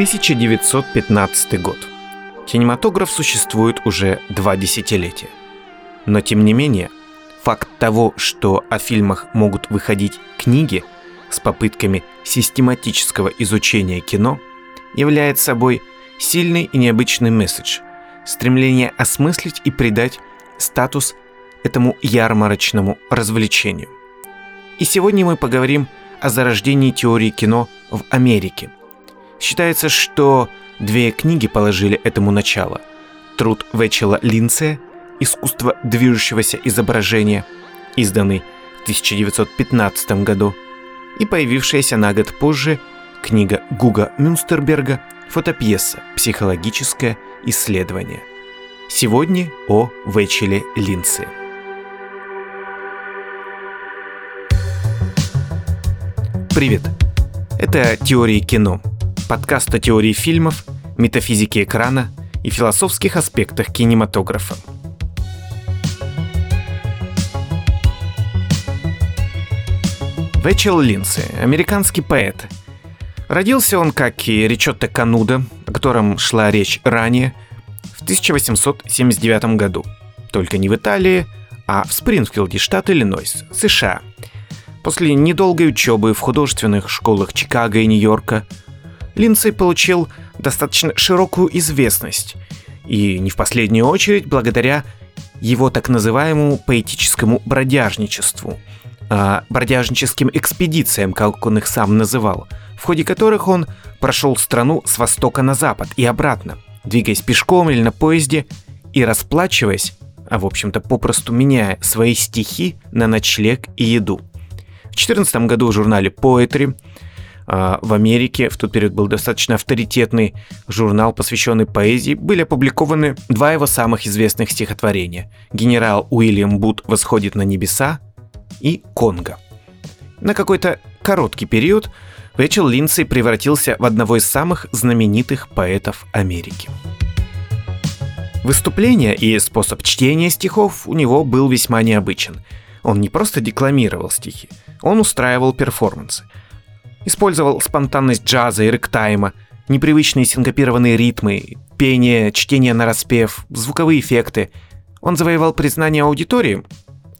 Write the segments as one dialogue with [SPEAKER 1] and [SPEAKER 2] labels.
[SPEAKER 1] 1915 год. Кинематограф существует уже два десятилетия. Но тем не менее, факт того, что о фильмах могут выходить книги с попытками систематического изучения кино, является собой сильный и необычный месседж, стремление осмыслить и придать статус этому ярмарочному развлечению. И сегодня мы поговорим о зарождении теории кино в Америке. Считается, что две книги положили этому начало. Труд Вечела Линце «Искусство движущегося изображения», изданный в 1915 году, и появившаяся на год позже книга Гуга Мюнстерберга «Фотопьеса. Психологическое исследование». Сегодня о Вечеле Линце. Привет! Это «Теории кино» – подкаст о теории фильмов, метафизике экрана и философских аспектах кинематографа. Вечел Линдси – американский поэт. Родился он, как и Ричотто Кануда, о котором шла речь ранее, в 1879 году. Только не в Италии, а в Спрингфилде, штат Иллинойс, США – После недолгой учебы в художественных школах Чикаго и Нью-Йорка Линдсей получил достаточно широкую известность, и не в последнюю очередь благодаря его так называемому поэтическому бродяжничеству, а бродяжническим экспедициям, как он их сам называл, в ходе которых он прошел страну с востока на запад и обратно, двигаясь пешком или на поезде и расплачиваясь, а в общем-то попросту меняя свои стихи на ночлег и еду – в 2014 году в журнале Poetry в Америке, в тот период был достаточно авторитетный журнал, посвященный поэзии, были опубликованы два его самых известных стихотворения. «Генерал Уильям Бут восходит на небеса» и «Конго». На какой-то короткий период Рэчел Линдсей превратился в одного из самых знаменитых поэтов Америки. Выступление и способ чтения стихов у него был весьма необычен. Он не просто декламировал стихи, он устраивал перформансы. Использовал спонтанность джаза и рэктайма, непривычные синкопированные ритмы, пение, чтение на распев, звуковые эффекты. Он завоевал признание аудитории,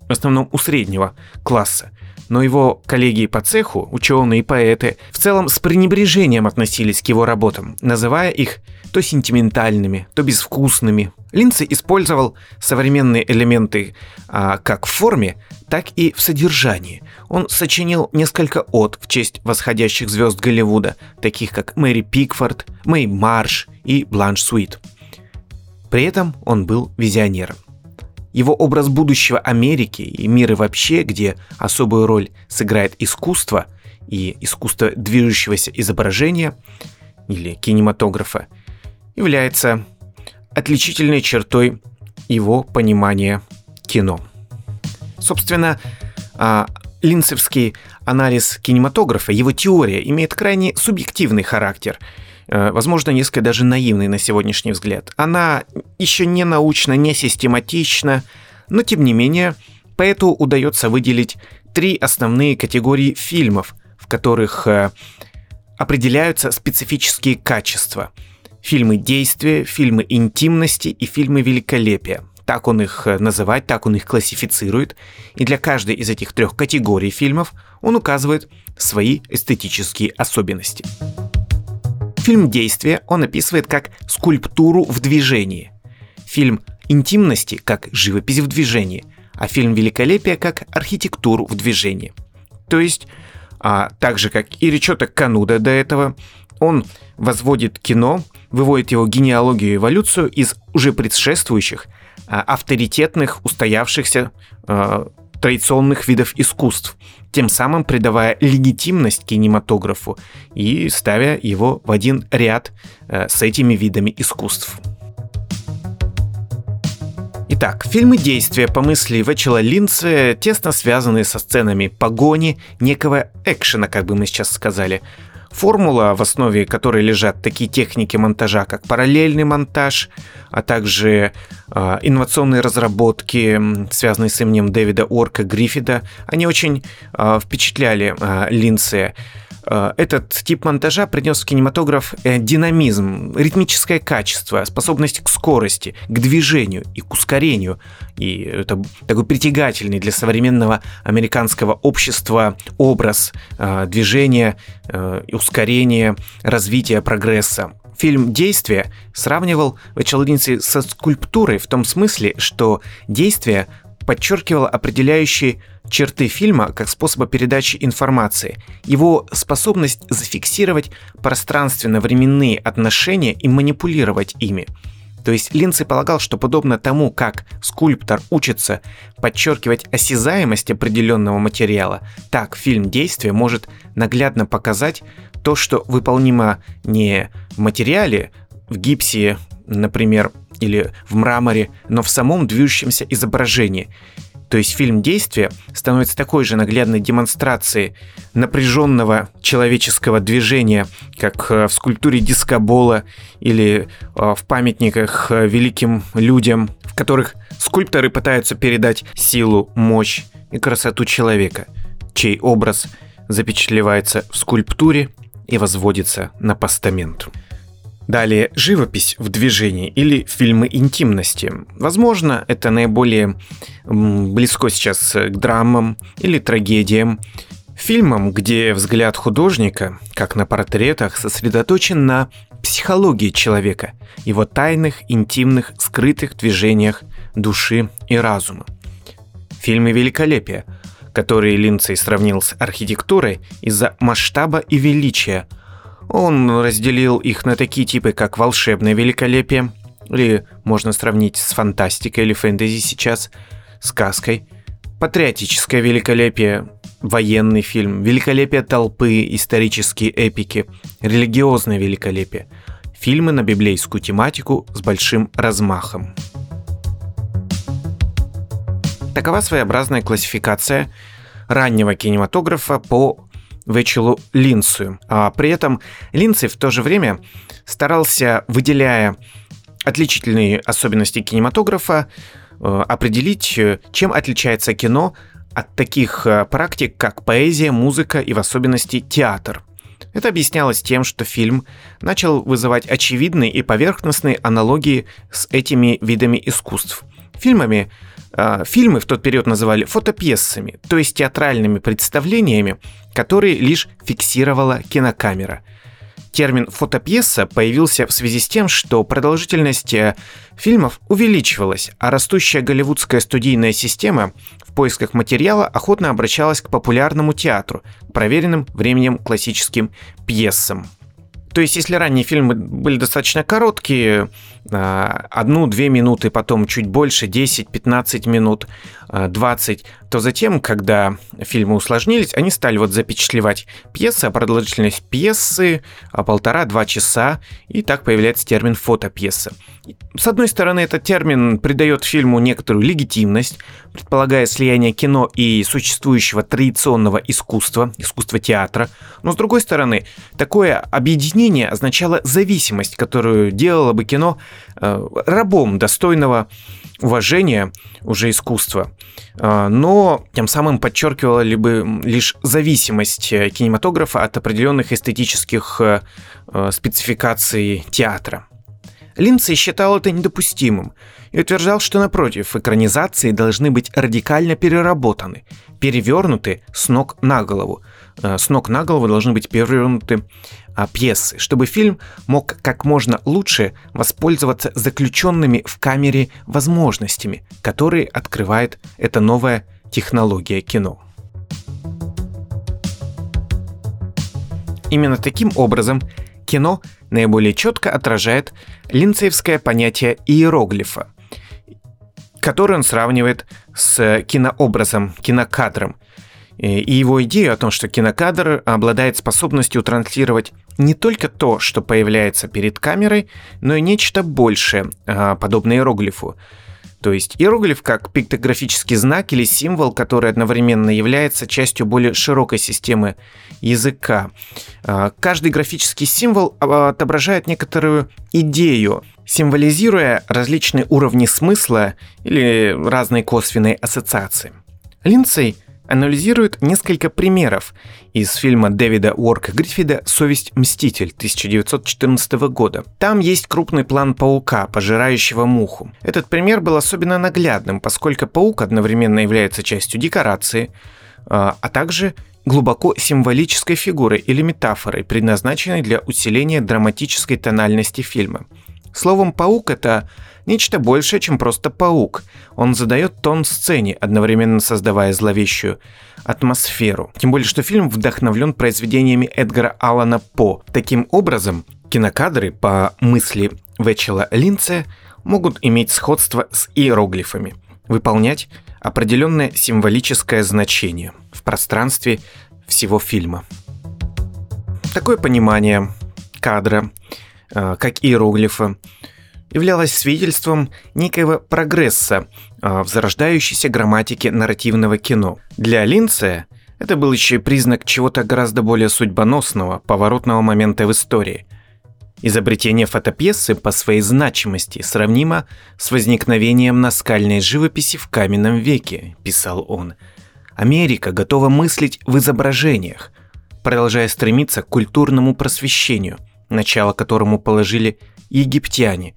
[SPEAKER 1] в основном у среднего класса, но его коллеги по цеху, ученые и поэты, в целом с пренебрежением относились к его работам, называя их то сентиментальными, то безвкусными. Линдси использовал современные элементы а, как в форме, так и в содержании. Он сочинил несколько от в честь восходящих звезд Голливуда, таких как Мэри Пикфорд, Мэй Марш и Бланш Суит. При этом он был визионером. Его образ будущего Америки и мира вообще, где особую роль сыграет искусство и искусство движущегося изображения или кинематографа, является отличительной чертой его понимания кино. Собственно, а, линцевский анализ кинематографа, его теория имеет крайне субъективный характер, э, возможно, несколько даже наивный на сегодняшний взгляд. Она еще не научна, не систематична, но тем не менее, поэту удается выделить три основные категории фильмов, в которых э, определяются специфические качества. Фильмы действия, фильмы интимности и фильмы великолепия. Так он их э, называет, так он их классифицирует. И для каждой из этих трех категорий фильмов он указывает свои эстетические особенности. Фильм действия он описывает как скульптуру в движении. Фильм интимности как живопись в движении, а фильм великолепия как архитектуру в движении. То есть, а, так же как и Ричота Кануда до этого, он возводит кино, выводит его генеалогию и эволюцию из уже предшествующих – Э, авторитетных, устоявшихся э, традиционных видов искусств, тем самым придавая легитимность кинематографу и ставя его в один ряд э, с этими видами искусств. Итак, фильмы действия по мысли Вечела Линце тесно связаны со сценами погони, некого экшена, как бы мы сейчас сказали, формула, в основе которой лежат такие техники монтажа, как параллельный монтаж, а также э, инновационные разработки, связанные с именем Дэвида Орка Гриффида, они очень э, впечатляли э, Линдсея. Э, этот тип монтажа принес в кинематограф э, динамизм, ритмическое качество, способность к скорости, к движению и к ускорению. И это такой притягательный для современного американского общества образ э, движения, ускорения, развития, прогресса. Фильм «Действие» сравнивал Вачелодинцы со скульптурой в том смысле, что действие подчеркивало определяющие черты фильма как способа передачи информации, его способность зафиксировать пространственно-временные отношения и манипулировать ими. То есть Линдси полагал, что подобно тому, как скульптор учится подчеркивать осязаемость определенного материала, так фильм действия может наглядно показать то, что выполнимо не в материале, в гипсе, например, или в мраморе, но в самом движущемся изображении. То есть фильм действия становится такой же наглядной демонстрацией напряженного человеческого движения, как э, в скульптуре дискобола или э, в памятниках э, великим людям, в которых скульпторы пытаются передать силу, мощь и красоту человека, чей образ запечатлевается в скульптуре и возводится на постамент. Далее, живопись в движении или фильмы интимности. Возможно, это наиболее близко сейчас к драмам или трагедиям. Фильмам, где взгляд художника, как на портретах, сосредоточен на психологии человека, его тайных, интимных, скрытых движениях души и разума. Фильмы великолепия, которые Линдсей сравнил с архитектурой из-за масштаба и величия – он разделил их на такие типы, как волшебное великолепие, или можно сравнить с фантастикой или фэнтези сейчас, сказкой, патриотическое великолепие, военный фильм, великолепие толпы, исторические эпики, религиозное великолепие, фильмы на библейскую тематику с большим размахом. Такова своеобразная классификация раннего кинематографа по Вечелу Линцию. А при этом Линций в то же время старался, выделяя отличительные особенности кинематографа, э, определить, э, чем отличается кино от таких э, практик, как поэзия, музыка и в особенности театр. Это объяснялось тем, что фильм начал вызывать очевидные и поверхностные аналогии с этими видами искусств. Фильмами а, фильмы в тот период называли фотопьесами, то есть театральными представлениями, которые лишь фиксировала кинокамера. Термин «фотопьеса» появился в связи с тем, что продолжительность э, фильмов увеличивалась, а растущая голливудская студийная система в поисках материала охотно обращалась к популярному театру, проверенным временем классическим пьесам. То есть, если ранние фильмы были достаточно короткие, а, одну-две минуты, потом чуть больше, 10-15 минут, 20, а, то затем, когда фильмы усложнились, они стали вот запечатлевать пьесы, а продолжительность пьесы полтора-два часа, и так появляется термин фотопьеса. С одной стороны, этот термин придает фильму некоторую легитимность, предполагая слияние кино и существующего традиционного искусства, искусства театра, но с другой стороны, такое объединение означало зависимость, которую делало бы кино Э, рабом достойного уважения уже искусства, э, но тем самым подчеркивала бы лишь зависимость э, кинематографа от определенных эстетических спецификаций театра. Линдсей считал это недопустимым и утверждал, что напротив, экранизации должны быть радикально переработаны, перевернуты с ног на голову. С ног на голову должны быть перевернуты пьесы, чтобы фильм мог как можно лучше воспользоваться заключенными в камере возможностями, которые открывает эта новая технология кино. Именно таким образом кино наиболее четко отражает линцеевское понятие иероглифа, которое он сравнивает с кинообразом, кинокадром – и его идею о том, что кинокадр обладает способностью транслировать не только то, что появляется перед камерой, но и нечто большее, а, подобное иероглифу. То есть иероглиф как пиктографический знак или символ, который одновременно является частью более широкой системы языка. А, каждый графический символ отображает некоторую идею, символизируя различные уровни смысла или разные косвенные ассоциации. Линдсей анализирует несколько примеров из фильма Дэвида Уорка Гриффида «Совесть Мститель» 1914 года. Там есть крупный план паука, пожирающего муху. Этот пример был особенно наглядным, поскольку паук одновременно является частью декорации, а, а также глубоко символической фигурой или метафорой, предназначенной для усиления драматической тональности фильма. Словом, паук — это нечто большее, чем просто паук. Он задает тон сцене, одновременно создавая зловещую атмосферу. Тем более, что фильм вдохновлен произведениями Эдгара Аллана По. Таким образом, кинокадры, по мысли Вечела Линце, могут иметь сходство с иероглифами, выполнять определенное символическое значение в пространстве всего фильма. Такое понимание кадра, как иероглифа, являлось свидетельством некоего прогресса э, в зарождающейся грамматике нарративного кино. Для Линция это был еще и признак чего-то гораздо более судьбоносного, поворотного момента в истории – Изобретение фотопьесы по своей значимости сравнимо с возникновением наскальной живописи в каменном веке, писал он. Америка готова мыслить в изображениях, продолжая стремиться к культурному просвещению, начало которому положили египтяне,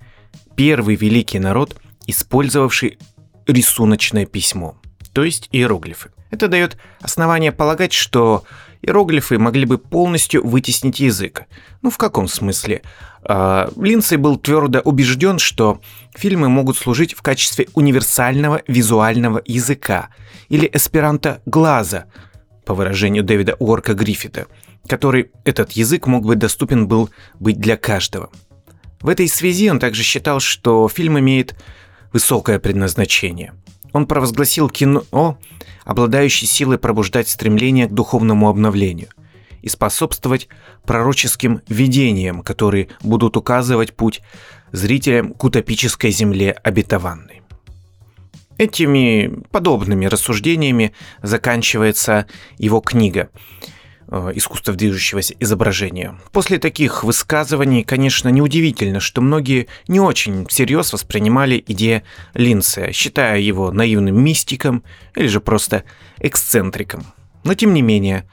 [SPEAKER 1] первый великий народ, использовавший рисуночное письмо, то есть иероглифы. Это дает основание полагать, что иероглифы могли бы полностью вытеснить язык. Ну, в каком смысле? А, Линдсей был твердо убежден, что фильмы могут служить в качестве универсального визуального языка или эсперанто глаза, по выражению Дэвида Уорка Гриффита, который этот язык мог быть доступен был быть для каждого. В этой связи он также считал, что фильм имеет высокое предназначение. Он провозгласил кино обладающий силой пробуждать стремление к духовному обновлению и способствовать пророческим видениям, которые будут указывать путь зрителям к утопической земле обетованной. Этими подобными рассуждениями заканчивается его книга искусства движущегося изображения. После таких высказываний, конечно, неудивительно, что многие не очень всерьез воспринимали идею Линция, считая его наивным мистиком или же просто эксцентриком. Но тем не менее,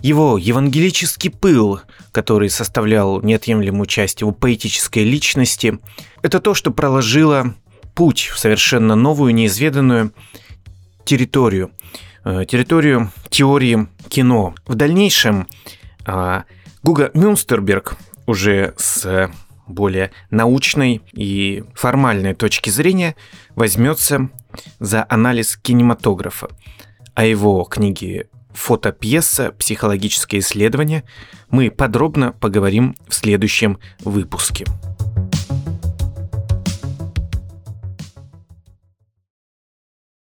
[SPEAKER 1] его евангелический пыл, который составлял неотъемлемую часть его поэтической личности, это то, что проложило путь в совершенно новую, неизведанную территорию – Э, территорию теории кино. В дальнейшем а, Гуга Мюнстерберг уже с более научной и формальной точки зрения возьмется за анализ кинематографа. О его книге «Фотопьеса. Психологическое исследование» мы подробно поговорим в следующем выпуске.